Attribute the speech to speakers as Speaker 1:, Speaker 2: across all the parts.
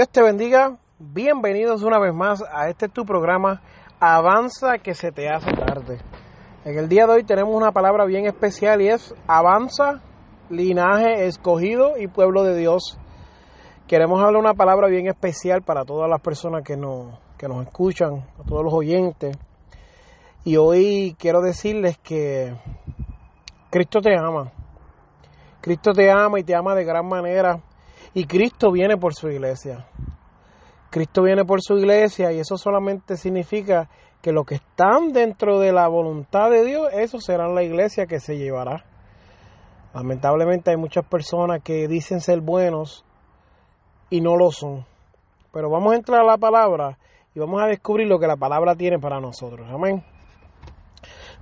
Speaker 1: Dios te bendiga. Bienvenidos una vez más a este tu programa Avanza que se te hace tarde. En el día de hoy tenemos una palabra bien especial y es Avanza, linaje escogido y pueblo de Dios. Queremos hablar una palabra bien especial para todas las personas que nos, que nos escuchan, a todos los oyentes. Y hoy quiero decirles que Cristo te ama. Cristo te ama y te ama de gran manera. Y Cristo viene por su iglesia. Cristo viene por su iglesia y eso solamente significa que los que están dentro de la voluntad de Dios, eso será la iglesia que se llevará. Lamentablemente hay muchas personas que dicen ser buenos y no lo son. Pero vamos a entrar a la palabra y vamos a descubrir lo que la palabra tiene para nosotros. Amén.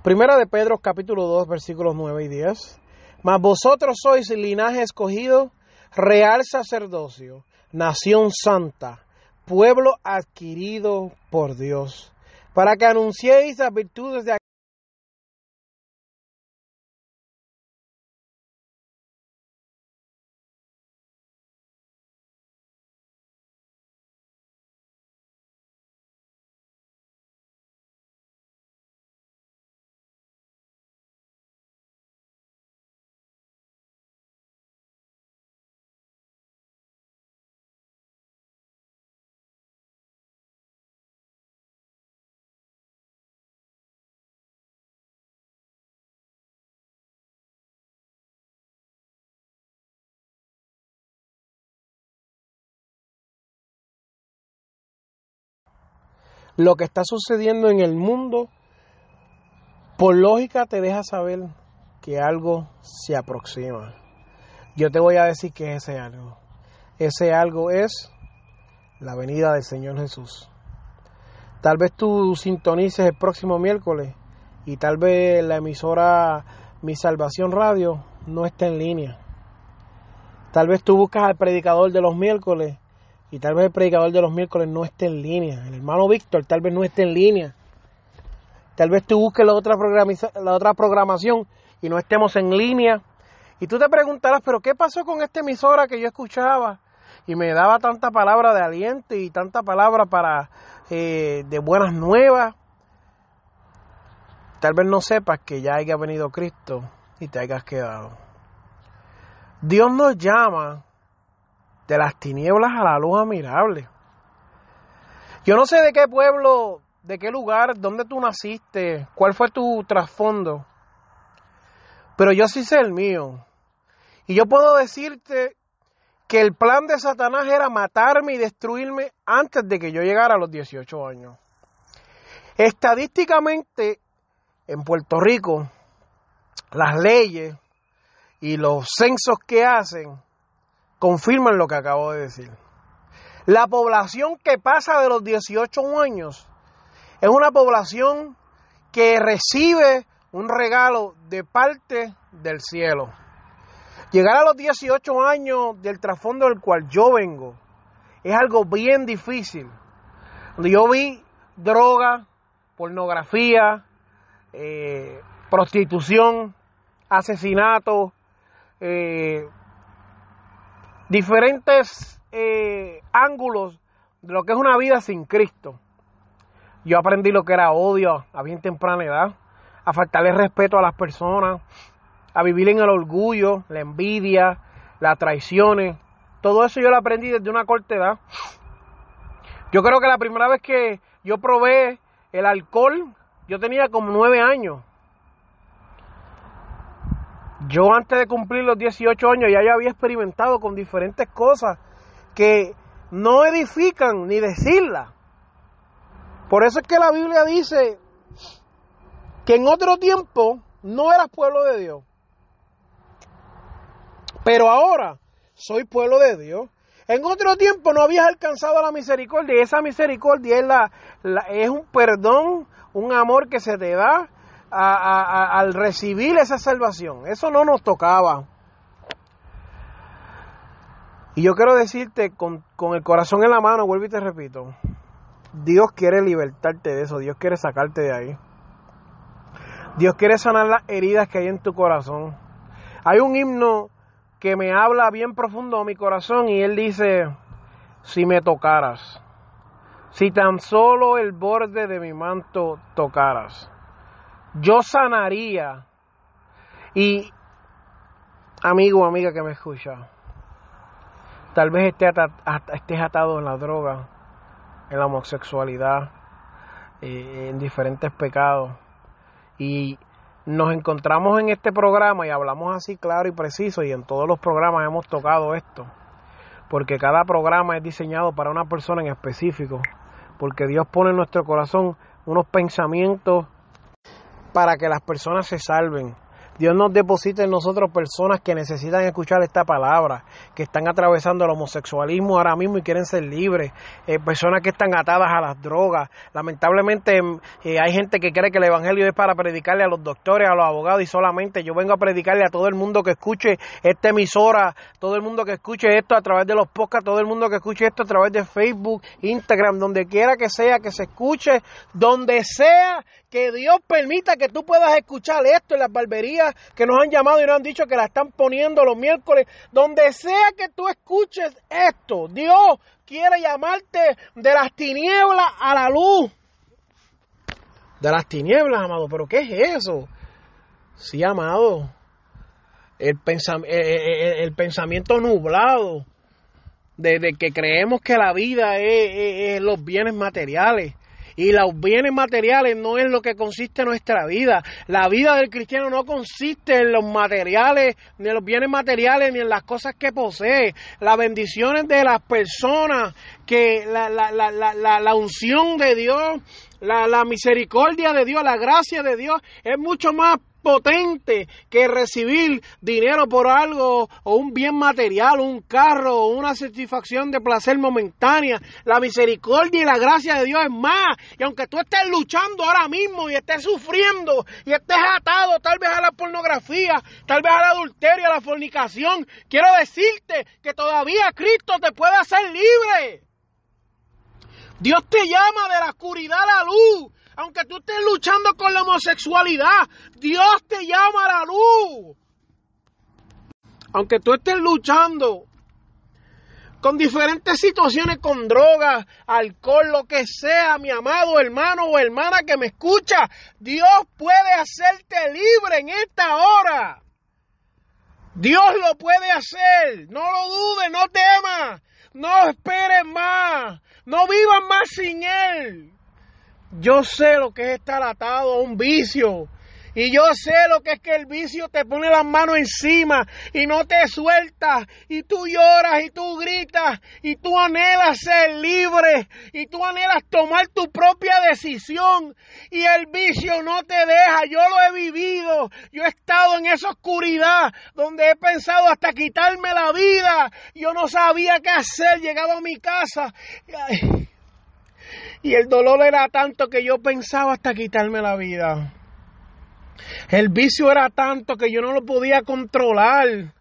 Speaker 1: Primera de Pedro capítulo 2 versículos 9 y 10. Mas vosotros sois linaje escogido real sacerdocio, nación santa, pueblo adquirido por Dios, para que anunciéis las virtudes de lo que está sucediendo en el mundo, por lógica te deja saber que algo se aproxima. Yo te voy a decir que ese algo. Ese algo es la venida del Señor Jesús. Tal vez tú sintonices el próximo miércoles y tal vez la emisora Mi Salvación Radio no esté en línea. Tal vez tú buscas al predicador de los miércoles y tal vez el predicador de los miércoles no esté en línea. El hermano Víctor tal vez no esté en línea. Tal vez tú busques la otra, la otra programación y no estemos en línea. Y tú te preguntarás, pero ¿qué pasó con esta emisora que yo escuchaba? Y me daba tanta palabra de aliento y tanta palabra para eh, de buenas nuevas. Tal vez no sepas que ya haya venido Cristo y te hayas quedado. Dios nos llama de las tinieblas a la luz admirable. Yo no sé de qué pueblo, de qué lugar, dónde tú naciste, cuál fue tu trasfondo, pero yo sí sé el mío. Y yo puedo decirte que el plan de Satanás era matarme y destruirme antes de que yo llegara a los 18 años. Estadísticamente, en Puerto Rico, las leyes y los censos que hacen confirman lo que acabo de decir. La población que pasa de los 18 años es una población que recibe un regalo de parte del cielo. Llegar a los 18 años del trasfondo del cual yo vengo es algo bien difícil. Yo vi droga, pornografía, eh, prostitución, asesinato, eh, diferentes eh, ángulos de lo que es una vida sin Cristo. Yo aprendí lo que era odio a bien temprana edad, a faltarle respeto a las personas, a vivir en el orgullo, la envidia, las traiciones. Todo eso yo lo aprendí desde una corta edad. Yo creo que la primera vez que yo probé el alcohol, yo tenía como nueve años. Yo antes de cumplir los 18 años ya yo había experimentado con diferentes cosas que no edifican ni decirla. Por eso es que la Biblia dice que en otro tiempo no eras pueblo de Dios. Pero ahora soy pueblo de Dios. En otro tiempo no habías alcanzado la misericordia y esa misericordia es un perdón, un amor que se te da al recibir esa salvación. Eso no nos tocaba. Y yo quiero decirte con, con el corazón en la mano, vuelvo y te repito, Dios quiere libertarte de eso, Dios quiere sacarte de ahí. Dios quiere sanar las heridas que hay en tu corazón. Hay un himno que me habla bien profundo a mi corazón y él dice, si me tocaras, si tan solo el borde de mi manto tocaras, yo sanaría. Y amigo, amiga que me escucha, tal vez estés atado en la droga, en la homosexualidad, eh, en diferentes pecados. Y nos encontramos en este programa y hablamos así claro y preciso y en todos los programas hemos tocado esto, porque cada programa es diseñado para una persona en específico, porque Dios pone en nuestro corazón unos pensamientos para que las personas se salven, Dios nos deposita en nosotros personas que necesitan escuchar esta palabra, que están atravesando el homosexualismo ahora mismo y quieren ser libres, eh, personas que están atadas a las drogas. Lamentablemente eh, hay gente que cree que el Evangelio es para predicarle a los doctores, a los abogados y solamente yo vengo a predicarle a todo el mundo que escuche esta emisora, todo el mundo que escuche esto a través de los podcasts, todo el mundo que escuche esto a través de Facebook, Instagram, donde quiera que sea, que se escuche, donde sea que Dios permita que tú puedas escuchar esto en las barberías que nos han llamado y nos han dicho que la están poniendo los miércoles. Donde sea que tú escuches esto, Dios quiere llamarte de las tinieblas a la luz. De las tinieblas, amado. ¿Pero qué es eso? Sí, amado. El, pensamiento nublado de, que creemos que la vida es los bienes materiales y los bienes materiales no es lo que consiste nuestra vida. La vida del cristiano no consiste en los materiales, ni en los bienes materiales, ni en las cosas que posee. Las bendiciones de las personas, que la, la, la, la unción de Dios, la, la, misericordia de Dios, la gracia de Dios es mucho más potente que recibir dinero por algo o un bien material, un carro o una satisfacción de placer momentánea. La misericordia y la gracia de Dios es más. Y aunque tú estés luchando ahora mismo y estés sufriendo y estés atado tal vez a la pornografía, tal vez al adulterio, a la fornicación, quiero decirte que todavía Cristo te puede hacer libre. Dios te llama de la oscuridad a la luz aunque tú estés luchando con la homosexualidad, Dios te llama a la luz. Aunque tú estés luchando con diferentes situaciones, con drogas, alcohol, lo que sea, mi amado hermano o hermana que me escucha, Dios puede hacerte libre en esta hora. Dios lo puede hacer. No lo dudes, no temas. No esperes más. No vivas más sin Él. Yo sé lo que es estar atado a un vicio. Y yo sé lo que es que el vicio te pone las manos encima y no te suelta. Y tú lloras y tú gritas y tú anhelas ser libre y tú anhelas tomar tu propia decisión. Y el vicio no te deja. Yo lo he vivido. Yo he estado en esa oscuridad donde he pensado hasta quitarme la vida. Yo no sabía qué hacer. Llegado a mi casa. Y el dolor era tanto que yo pensaba hasta quitarme la vida. El vicio era tanto que yo no lo podía controlar.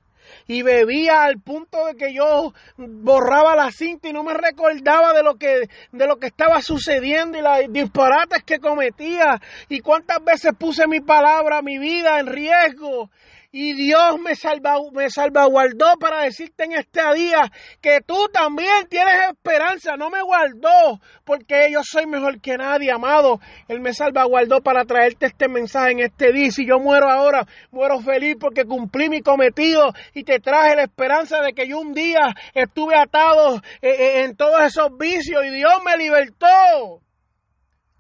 Speaker 1: Y bebía al punto de que yo borraba la cinta y no me recordaba de lo que, de lo que estaba sucediendo y las disparates que cometía. Y cuántas veces puse mi palabra, mi vida en riesgo. Y Dios me, salva, me salvaguardó para decirte en este día que tú también tienes esperanza. No me guardó porque yo soy mejor que nadie, amado. Él me salvaguardó para traerte este mensaje en este día. Si yo muero ahora, muero feliz porque cumplí mi cometido y te traje la esperanza de que yo un día estuve atado eh, eh, en todos esos vicios y Dios me libertó.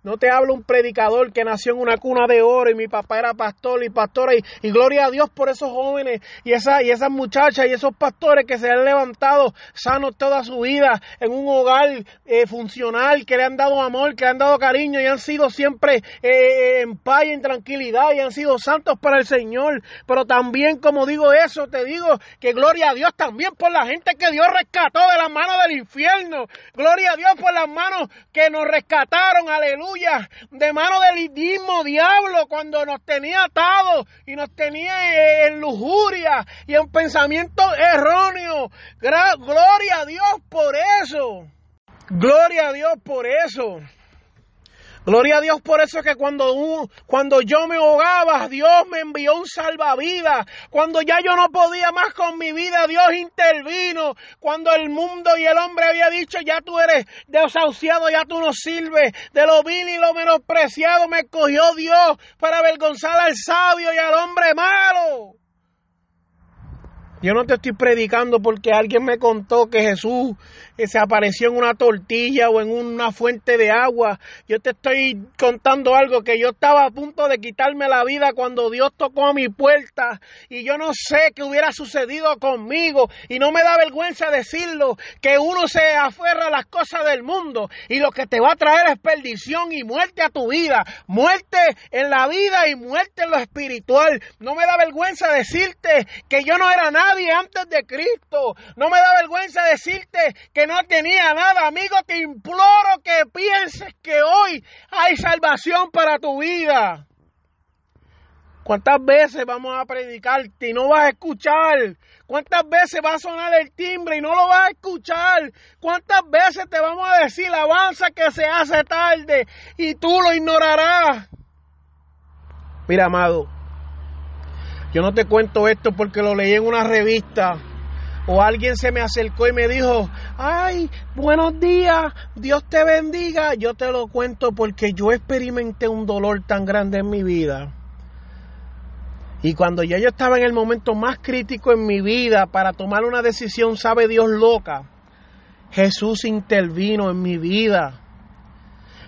Speaker 1: No te hablo un predicador que nació en una cuna de oro y mi papá era pastor y pastora. Y, gloria a Dios por esos jóvenes y, esa, y esas muchachas y esos pastores que se han levantado sanos toda su vida en un hogar eh, funcional, que le han dado amor, que le han dado cariño y han sido siempre eh, en paz y en tranquilidad y han sido santos para el Señor. Pero también, como digo eso, te digo que gloria a Dios también por la gente que Dios rescató de las manos del infierno. Gloria a Dios por las manos que nos rescataron, aleluya, de mano del mismo diablo cuando nos tenía atados y nos tenía en lujuria y en pensamiento erróneo. Gloria a Dios por eso. Gloria a Dios por eso. Gloria a Dios por eso que cuando, cuando yo me ahogaba, Dios me envió un salvavidas. Cuando ya yo no podía más con mi vida, Dios intervino. Cuando el mundo y el hombre había dicho, ya tú eres desahuciado, ya tú no sirves. De lo vil y lo menospreciado me cogió Dios para avergonzar al sabio y al hombre malo. Yo no te estoy predicando porque alguien me contó que Jesús se apareció en una tortilla o en una fuente de agua. Yo te estoy contando algo que yo estaba a punto de quitarme la vida cuando Dios tocó a mi puerta y yo no sé qué hubiera sucedido conmigo y no me da vergüenza decirlo que uno se aferra a las cosas del mundo y lo que te va a traer es perdición y muerte a tu vida, muerte en la vida y muerte en lo espiritual. No me da vergüenza decirte que yo no era nadie antes de Cristo. No me da vergüenza decirte que no tenía nada. Amigo, te imploro que pienses que hoy hay salvación para tu vida. ¿Cuántas veces vamos a predicarte y no vas a escuchar? ¿Cuántas veces va a sonar el timbre y no lo vas a escuchar? ¿Cuántas veces te vamos a decir avanza que se hace tarde y tú lo ignorarás? Mira, amado, yo no te cuento esto porque lo leí en una revista o alguien se me acercó y me dijo, ay, buenos días, Dios te bendiga. Yo te lo cuento porque yo experimenté un dolor tan grande en mi vida. Y cuando ya yo estaba en el momento más crítico en mi vida para tomar una decisión, sabe Dios loca, Jesús intervino en mi vida.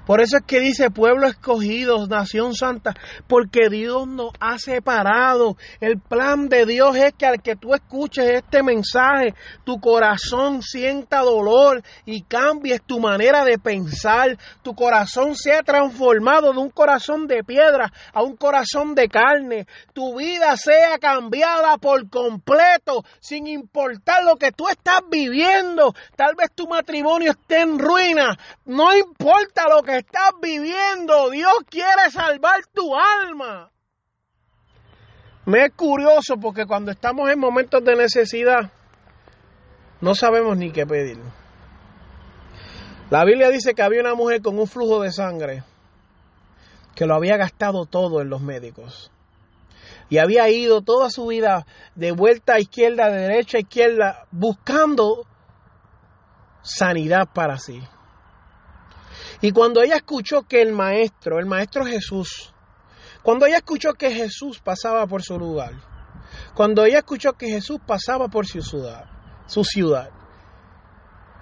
Speaker 1: Por eso es que dice pueblo escogido, nación santa, porque Dios nos ha separado. El plan de Dios es que al que tú escuches este mensaje, tu corazón sienta dolor y cambies tu manera de pensar. Tu corazón sea transformado de un corazón de piedra a un corazón de carne. Tu vida sea cambiada por completo, sin importar lo que tú estás viviendo. Tal vez tu matrimonio esté en ruina. No importa lo que estás viviendo. Dios quiere salvar tu alma. Me es curioso porque cuando estamos en momentos de necesidad, no sabemos ni qué pedir. La Biblia dice que había una mujer con un flujo de sangre que lo había gastado todo en los médicos. Y había ido toda su vida de vuelta a izquierda, de derecha a izquierda, buscando sanidad para sí. Y cuando ella escuchó que el maestro, el maestro Jesús, cuando ella escuchó que Jesús pasaba por su lugar, cuando ella escuchó que Jesús pasaba por su ciudad, su ciudad,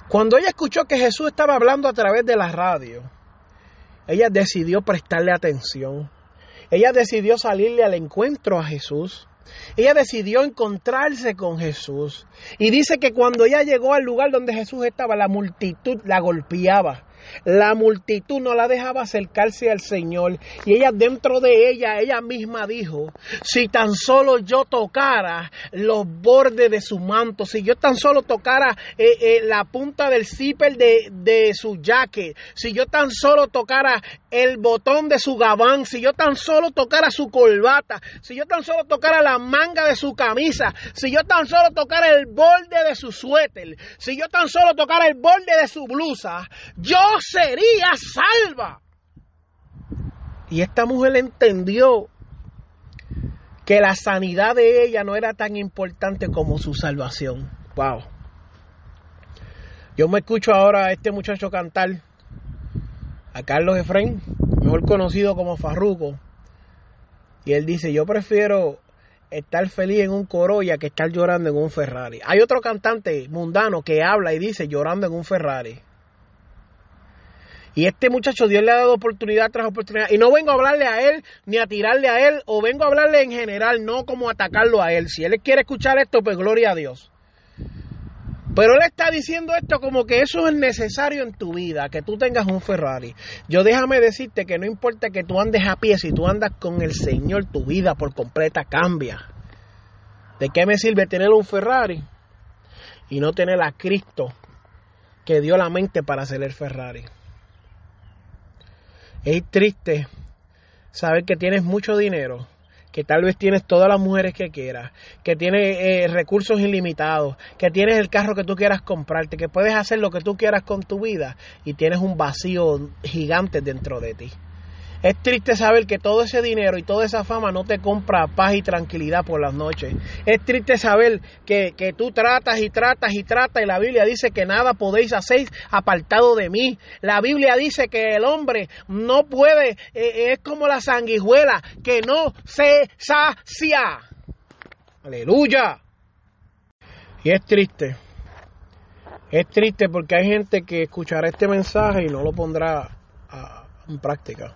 Speaker 1: cuando ella escuchó que Jesús estaba hablando a través de la radio, ella decidió prestarle atención. Ella decidió salirle al encuentro a Jesús. Ella decidió encontrarse con Jesús. Y dice que cuando ella llegó al lugar donde Jesús estaba, la multitud la golpeaba. La multitud no la dejaba acercarse al Señor. Y ella dentro de ella, ella misma dijo, si tan solo yo tocara los bordes de su manto, si yo tan solo tocara eh, eh, la punta del zipper de, de su jacket, si yo tan solo tocara el botón de su gabán, si yo tan solo tocara su corbata, si yo tan solo tocara la manga de su camisa, si yo tan solo tocara el borde de su suéter, si yo tan solo tocara el borde de su blusa, yo sería salva. Y esta mujer entendió que la sanidad de ella no era tan importante como su salvación. Wow. Yo me escucho ahora a este muchacho cantar, a Carlos Efraín, mejor conocido como Farruco. Y él dice, yo prefiero estar feliz en un Corolla que estar llorando en un Ferrari. Hay otro cantante mundano que habla y dice llorando en un Ferrari. Y este muchacho Dios le ha dado oportunidad tras oportunidad. Y no vengo a hablarle a él ni a tirarle a él o vengo a hablarle en general, no como atacarlo a él. Si él quiere escuchar esto, pues gloria a Dios. Pero él está diciendo esto como que eso es necesario en tu vida, que tú tengas un Ferrari. Yo déjame decirte que no importa que tú andes a pie, si tú andas con el Señor, tu vida por completa cambia. ¿De qué me sirve tener un Ferrari y no tener a Cristo que dio la mente para hacer el Ferrari? Es triste saber que tienes mucho dinero que tal vez tienes todas las mujeres que quieras, que tienes eh, recursos ilimitados, que tienes el carro que tú quieras comprarte, que puedes hacer lo que tú quieras con tu vida y tienes un vacío gigante dentro de ti. Es triste saber que todo ese dinero y toda esa fama no te compra paz y tranquilidad por las noches. Es triste saber que, que, tú tratas y tratas y tratas y la Biblia dice que nada podéis hacer apartado de mí. La Biblia dice que el hombre no puede, eh, es como la sanguijuela, que no se sacia. Aleluya. Y es triste. Es triste porque hay gente que escuchará este mensaje y no lo pondrá en práctica.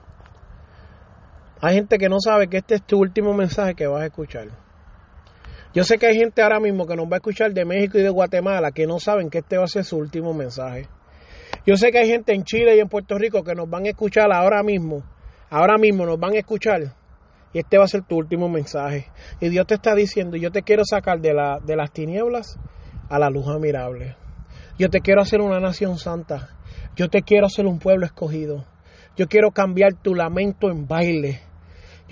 Speaker 1: Hay gente que no sabe que este es tu último mensaje que vas a escuchar. Yo sé que hay gente ahora mismo que nos va a escuchar de México y de Guatemala que no saben que este va a ser su último mensaje. Yo sé que hay gente en Chile y en Puerto Rico que nos van a escuchar ahora mismo. Ahora mismo nos van a escuchar. Y este va a ser tu último mensaje. Y Dios te está diciendo, yo te quiero sacar de, la, de las tinieblas a la luz admirable. Yo te quiero hacer una nación santa. Yo te quiero hacer un pueblo escogido. Yo quiero cambiar tu lamento en baile.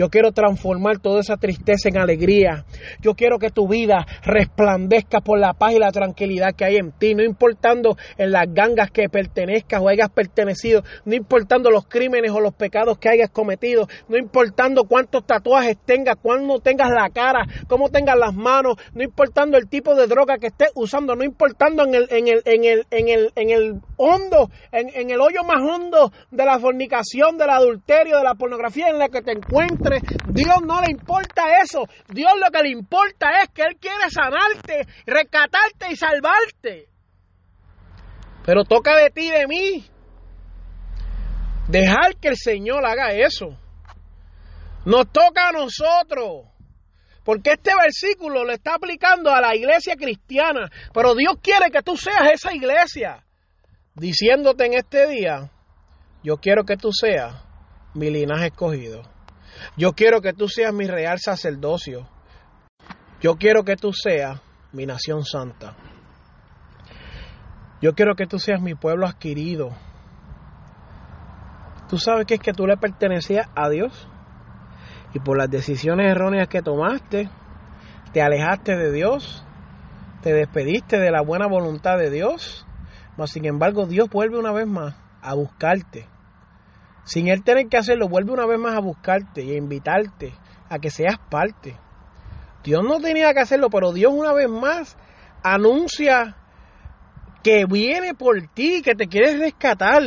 Speaker 1: Yo quiero transformar toda esa tristeza en alegría. Yo quiero que tu vida resplandezca por la paz y la tranquilidad que hay en ti, no importando en las gangas que pertenezcas o hayas pertenecido, no importando los crímenes o los pecados que hayas cometido, no importando cuántos tatuajes tengas, cuándo tengas la cara, cómo tengas las manos, no importando el tipo de droga que estés usando, no importando en el, en el, en el, en el, en el hondo, en, en el hoyo más hondo de la fornicación, del adulterio, de la pornografía en la que te Dios no le importa eso. Dios lo que le importa es que Él quiere sanarte, rescatarte y salvarte. Pero toca de ti de mí dejar que el Señor haga eso. Nos toca a nosotros. Porque este versículo le está aplicando a la iglesia cristiana. Pero Dios quiere que tú seas esa iglesia. Diciéndote en este día, yo quiero que tú seas mi linaje escogido. Yo quiero que tú seas mi real sacerdocio. Yo quiero que tú seas mi nación santa. Yo quiero que tú seas mi pueblo adquirido. Tú sabes que es que tú le pertenecías a Dios y por las decisiones erróneas que tomaste, te alejaste de Dios, te despediste de la buena voluntad de Dios, mas sin embargo Dios vuelve una vez más a buscarte sin él tener que hacerlo, vuelve una vez más a buscarte y a invitarte a que seas parte. Dios no tenía que hacerlo, pero Dios una vez más anuncia que viene por ti, que te quiere rescatar.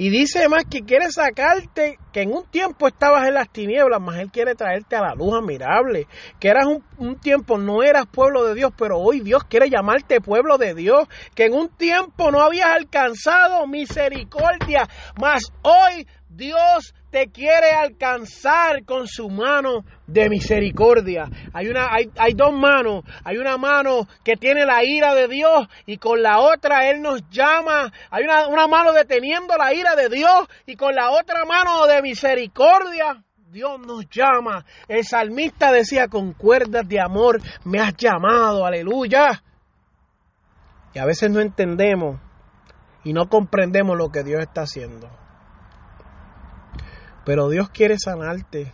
Speaker 1: Y dice más que quiere sacarte, que en un tiempo estabas en las tinieblas, más Él quiere traerte a la luz admirable. Que eras un, un, tiempo, no eras pueblo de Dios, pero hoy Dios quiere llamarte pueblo de Dios. Que en un tiempo no habías alcanzado misericordia, mas hoy Dios te quiere alcanzar con su mano de misericordia. Hay, una, hay, hay, dos manos. Hay una mano que tiene la ira de Dios y con la otra Él nos llama. Hay una, una mano deteniendo la ira de Dios y con la otra mano de misericordia. Dios nos llama. El salmista decía, con cuerdas de amor me has llamado. Aleluya. Y a veces no entendemos y no comprendemos lo que Dios está haciendo. Pero Dios quiere sanarte.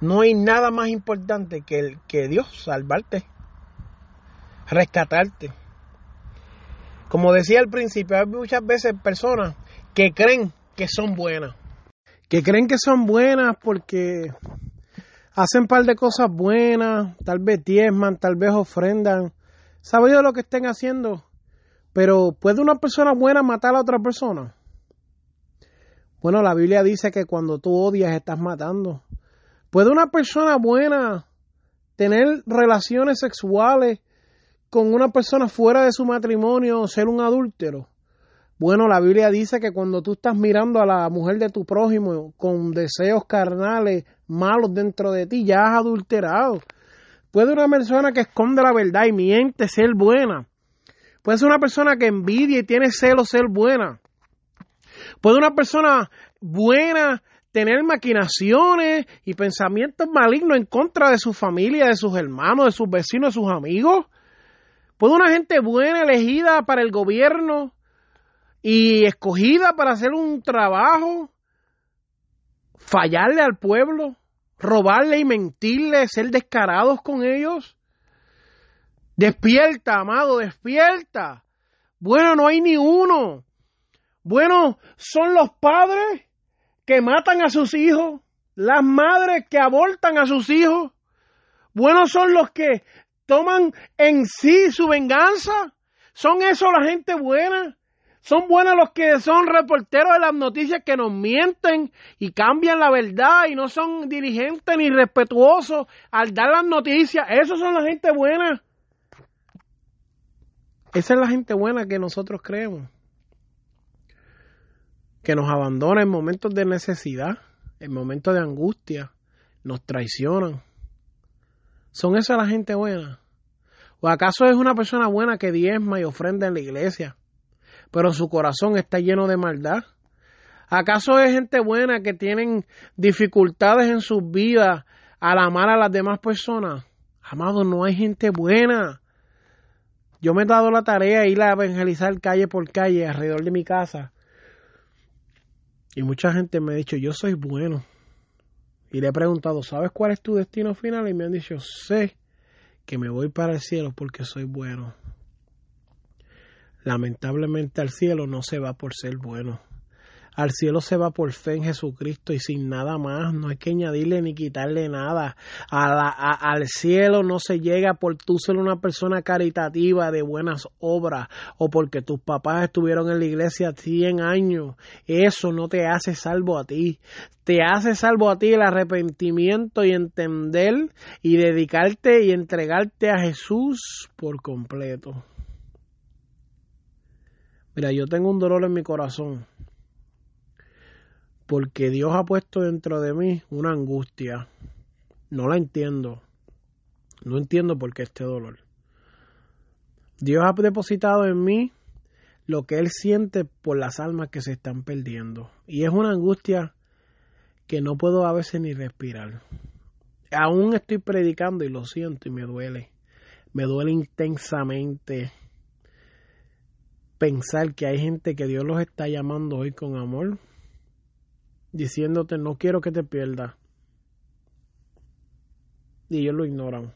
Speaker 1: No hay nada más importante que, el, que Dios salvarte, rescatarte. Como decía al principio, hay muchas veces personas que creen que son buenas. Que creen que son buenas porque hacen un par de cosas buenas, tal vez diezman, tal vez ofrendan. ¿Sabe lo que estén haciendo? Pero ¿puede una persona buena matar a otra persona? Bueno, la Biblia dice que cuando tú odias estás matando. ¿Puede una persona buena tener relaciones sexuales con una persona fuera de su matrimonio o ser un adúltero? Bueno, la Biblia dice que cuando tú estás mirando a la mujer de tu prójimo con deseos carnales malos dentro de ti, ya has adulterado. Puede una persona que esconde la verdad y miente ser buena. Puede ser una persona que envidia y tiene celos ser buena. Puede una persona buena tener maquinaciones y pensamientos malignos en contra de su familia, de sus hermanos, de sus vecinos, de sus amigos. Puede una gente buena elegida para el gobierno y escogida para hacer un trabajo fallarle al pueblo, robarle y mentirle, ser descarados con ellos. Despierta, amado, despierta. Bueno, no hay ni uno. Bueno, son los padres que matan a sus hijos, las madres que abortan a sus hijos. Buenos son los que toman en sí su venganza. Son eso la gente buena. Son buenos los que son reporteros de las noticias que nos mienten y cambian la verdad y no son dirigentes ni respetuosos al dar las noticias. Esos son la gente buena. Esa es la gente buena que nosotros creemos. Que nos abandona en momentos de necesidad, en momentos de angustia, nos traicionan. ¿Son esa la gente buena? ¿O acaso es una persona buena que diezma y ofrenda en la iglesia? pero su corazón está lleno de maldad? ¿Acaso es gente buena que tienen dificultades en sus vidas al amar a las demás personas? Amado, no hay gente buena. Yo me he dado la tarea de ir a evangelizar calle por calle alrededor de mi casa. Y mucha gente me ha dicho, yo soy bueno. Y le he preguntado, ¿sabes cuál es tu destino final? Y me han dicho, sé que me voy para el cielo porque soy bueno lamentablemente al cielo no se va por ser bueno. Al cielo se va por fe en Jesucristo y sin nada más. No hay que añadirle ni quitarle nada. al cielo no se llega por tú ser una persona caritativa de buenas obras o porque tus papás estuvieron en la iglesia 100 años. Eso no te hace salvo a ti. Te hace salvo a ti el arrepentimiento y entender y dedicarte y entregarte a Jesús por completo. Mira, yo tengo un dolor en mi corazón porque Dios ha puesto dentro de mí una angustia. No la entiendo. No entiendo por qué este dolor. Dios ha depositado en mí lo que Él siente por las almas que se están perdiendo. Y es una angustia que no puedo a veces ni respirar. Aún estoy predicando y lo siento y me duele. Me duele intensamente pensar que hay gente que Dios los está llamando hoy con amor, diciéndote no quiero que te pierdas. Y ellos lo ignoran.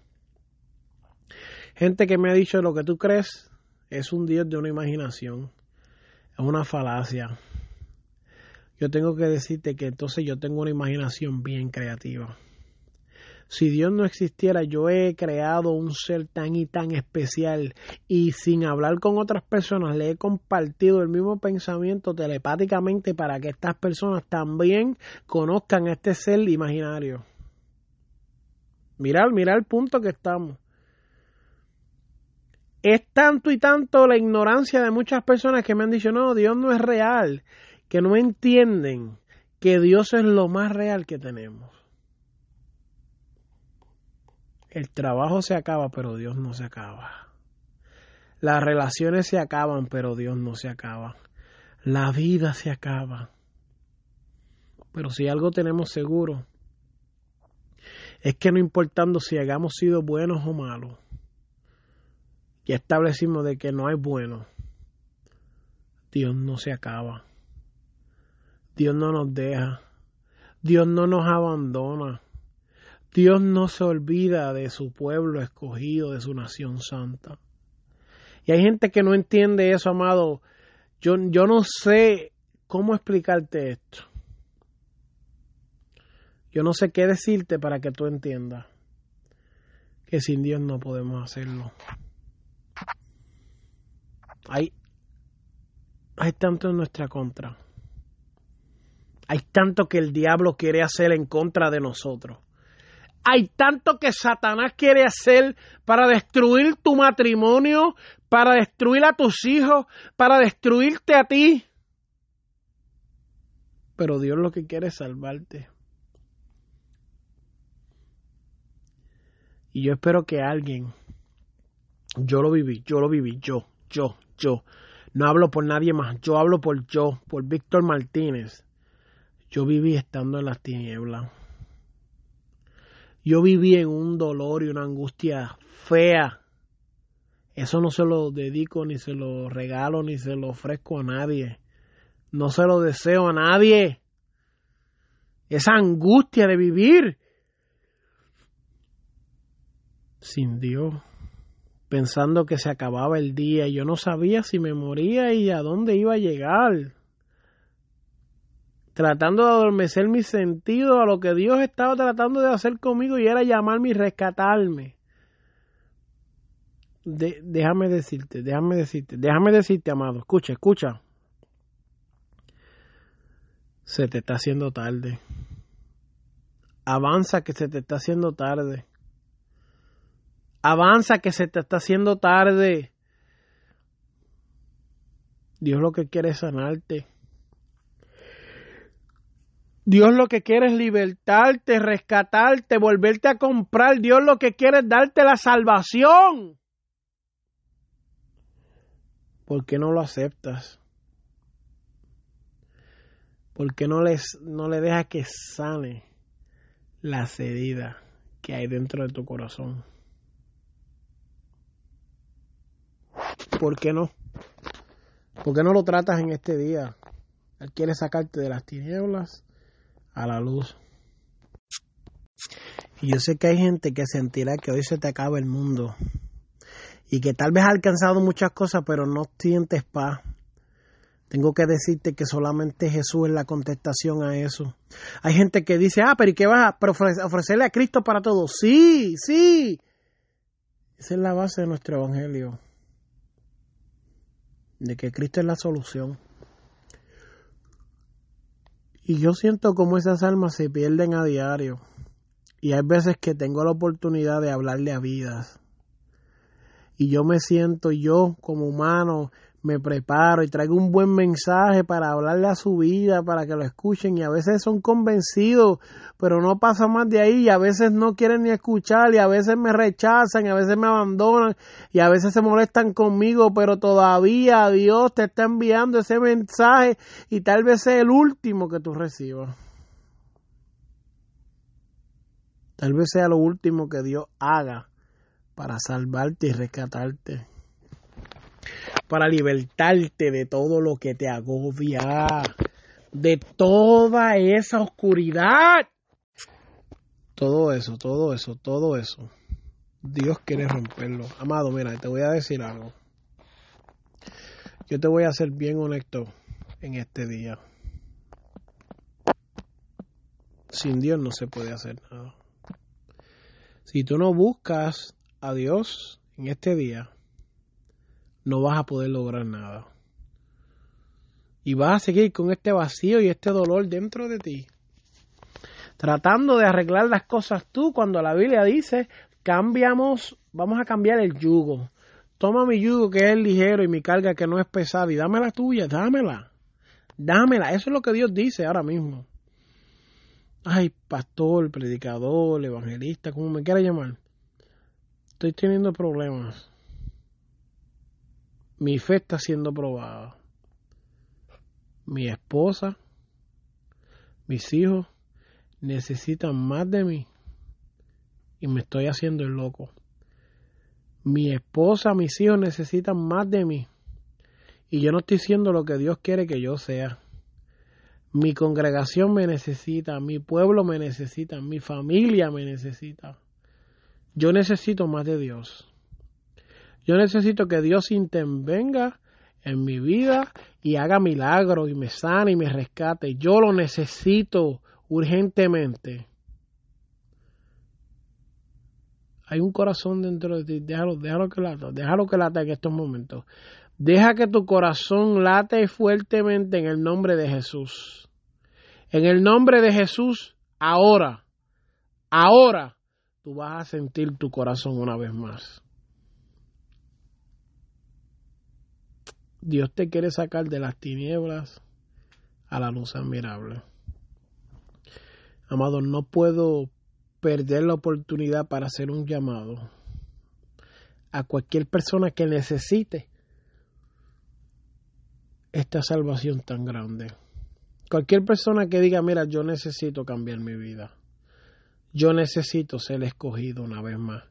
Speaker 1: Gente que me ha dicho lo que tú crees es un Dios de una imaginación, es una falacia. Yo tengo que decirte que entonces yo tengo una imaginación bien creativa si Dios no existiera, yo he creado un ser tan y tan especial y sin hablar con otras personas le he compartido el mismo pensamiento telepáticamente para que estas personas también conozcan este ser imaginario. Mirad, mirad el punto que estamos. Es tanto y tanto la ignorancia de muchas personas que me han dicho, no, Dios no es real, que no entienden que Dios es lo más real que tenemos. El trabajo se acaba, pero Dios no se acaba. Las relaciones se acaban, pero Dios no se acaba. La vida se acaba. Pero si algo tenemos seguro, es que no importando si hayamos sido buenos o malos, ya establecimos de que no hay bueno, Dios no se acaba. Dios no nos deja. Dios no nos abandona. Dios no se olvida de su pueblo escogido, de su nación santa. Y hay gente que no entiende eso, amado. Yo, yo no sé cómo explicarte esto. Yo no sé qué decirte para que tú entiendas que sin Dios no podemos hacerlo. Hay, hay tanto en nuestra contra. Hay tanto que el diablo quiere hacer en contra de nosotros Hay tanto que Satanás quiere hacer para destruir tu matrimonio, para destruir a tus hijos, para destruirte a ti. Pero Dios lo que quiere es salvarte. Y yo espero que alguien, yo lo viví, yo lo viví, yo, yo, yo. No hablo por nadie más, yo hablo por yo, por Víctor Martínez. Yo viví estando en las tinieblas. Yo viví en un dolor y una angustia fea. Eso no se lo dedico, ni se lo regalo, ni se lo ofrezco a nadie. No se lo deseo a nadie. Esa angustia de vivir sin Dios, pensando que se acababa el día yo no sabía si me moría y a dónde iba a llegar. Tratando de adormecer mi sentido a lo que Dios estaba tratando de hacer conmigo y era llamarme y rescatarme. déjame decirte, déjame decirte, déjame decirte, amado, escucha, escucha. Se te está haciendo tarde. Avanza que se te está haciendo tarde. Avanza que se te está haciendo tarde. Dios lo que quiere es sanarte. Dios lo que quiere es libertarte, rescatarte, volverte a comprar. Dios lo que quiere es darte la salvación. ¿Por qué no lo aceptas? ¿Por qué no, les, no le dejas que sane la heridas que hay dentro de tu corazón? ¿Por qué no? ¿Por qué no lo tratas en este día? Él quiere sacarte de las tinieblas a la luz. Y yo sé que hay gente que sentirá que hoy se te acaba el mundo y que tal vez ha alcanzado muchas cosas, pero no sientes paz. Tengo que decirte que solamente Jesús es la contestación a eso. Hay gente que dice, ah, pero ¿y qué vas a ofrecerle a Cristo para todo? Sí, sí. Esa es la base de nuestro evangelio de que Cristo es la solución. Y yo siento como esas almas se pierden a diario. Y hay veces que tengo la oportunidad de hablarle a vidas. Y yo me siento yo como humano me preparo y traigo un buen mensaje para hablarle a su vida, para que lo escuchen. Y a veces son convencidos, pero no pasa más de ahí. Y a veces no quieren ni escuchar y a veces me rechazan y a veces me abandonan y a veces se molestan conmigo, pero todavía Dios te está enviando ese mensaje y tal vez sea el último que tú recibas. Tal vez sea lo último que Dios haga para salvarte y rescatarte para libertarte de todo lo que te agobia, de toda esa oscuridad. Todo eso, todo eso, todo eso. Dios quiere romperlo. Amado, mira, te voy a decir algo. Yo te voy a ser bien honesto en este día. Sin Dios no se puede hacer nada. Si tú no buscas a Dios en este día, no vas a poder lograr nada. Y vas a seguir con este vacío y este dolor dentro de ti. Tratando de arreglar las cosas tú cuando la Biblia dice, cambiamos, vamos a cambiar el yugo. Toma mi yugo que es ligero y mi carga que no es pesada y dame la tuya, dámela. Dámela. Eso es lo que Dios dice ahora mismo. Ay, pastor, predicador, evangelista, como me quiera llamar. Estoy teniendo problemas mi fe está siendo probada. Mi esposa, mis hijos necesitan más de mí y me estoy haciendo el loco. Mi esposa, mis hijos necesitan más de mí y yo no estoy siendo lo que Dios quiere que yo sea. Mi congregación me necesita, mi pueblo me necesita, mi familia me necesita. Yo necesito más de Dios. Yo necesito que Dios intervenga en mi vida y haga milagros y me sane y me rescate. Yo lo necesito urgentemente. Hay un corazón dentro de ti. Déjalo, déjalo que late. Déjalo que late en estos momentos. Deja que tu corazón late fuertemente en el nombre de Jesús. En el nombre de Jesús, ahora. Ahora. tú vas a sentir tu corazón una vez más. Dios te quiere sacar de las tinieblas a la luz admirable. Amado, no puedo perder la oportunidad para hacer un llamado a cualquier persona que necesite esta salvación tan grande. Cualquier persona que diga, mira, yo necesito cambiar mi vida. Yo necesito ser escogido una vez más.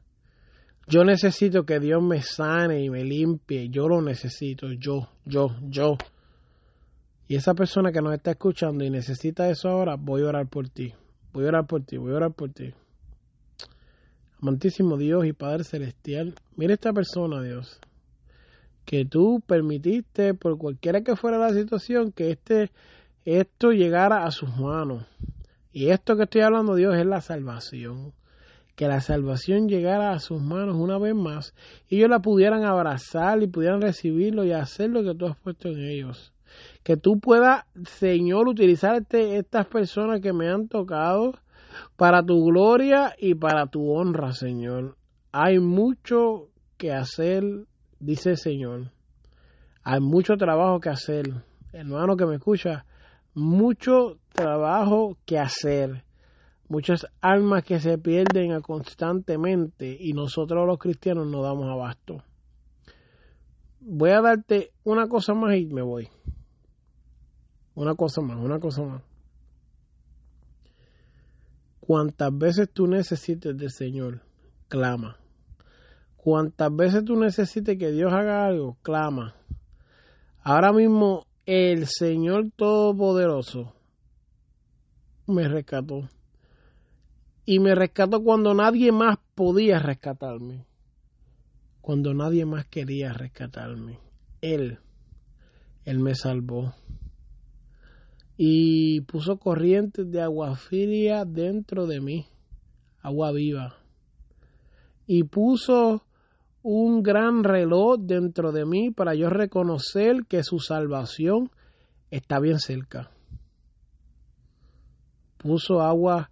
Speaker 1: Yo necesito que Dios me sane y me limpie. Yo lo necesito. Yo, yo, yo. Y esa persona que nos está escuchando y necesita eso ahora, voy a orar por ti. Voy a orar por ti, voy a orar por ti. Amantísimo Dios y Padre Celestial, mira esta persona, Dios, que tú permitiste, por cualquiera que fuera la situación, que este, esto llegara a sus manos. Y esto que estoy hablando, Dios, es la salvación. Que la salvación llegara a sus manos una vez más y ellos la pudieran abrazar y pudieran recibirlo y hacer lo que tú has puesto en ellos. Que tú puedas, Señor, utilizar este, estas personas que me han tocado para tu gloria y para tu honra, Señor. Hay mucho que hacer, dice el Señor. Hay mucho trabajo que hacer. Hermano que me escucha, mucho trabajo que hacer. Muchas almas que se pierden constantemente y nosotros los cristianos no damos abasto. Voy a darte una cosa más y me voy. Una cosa más, una cosa más. Cuantas veces tú necesites del Señor, clama. Cuantas veces tú necesites que Dios haga algo, clama. Ahora mismo el Señor Todopoderoso me rescató. Y me rescató cuando nadie más podía rescatarme. Cuando nadie más quería rescatarme. Él, Él me salvó y puso corrientes de agua fría dentro de mí, agua viva. Y puso un gran reloj dentro de mí para yo reconocer que su salvación está bien cerca. Puso agua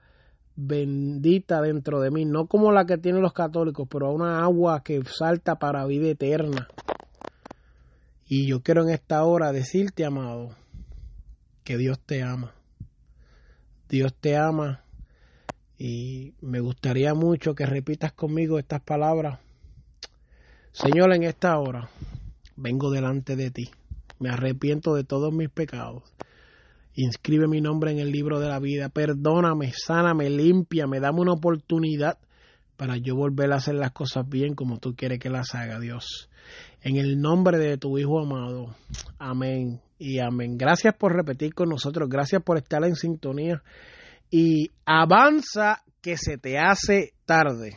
Speaker 1: bendita dentro de mí, no como la que tienen los católicos, pero una agua que salta para vida eterna. Y yo quiero en esta hora decirte, amado, que Dios te ama. Dios te ama y me gustaría mucho que repitas conmigo estas palabras. Señor, en esta hora vengo delante de ti. Me arrepiento de todos mis pecados. Inscribe mi nombre en el libro de la vida. Perdóname, sáname, límpiame, dame una oportunidad para yo volver a hacer las cosas bien como tú quieres que las haga, Dios. En el nombre de tu Hijo amado. Amén y amén. Gracias por repetir con nosotros, gracias por estar en sintonía y avanza que se te hace tarde.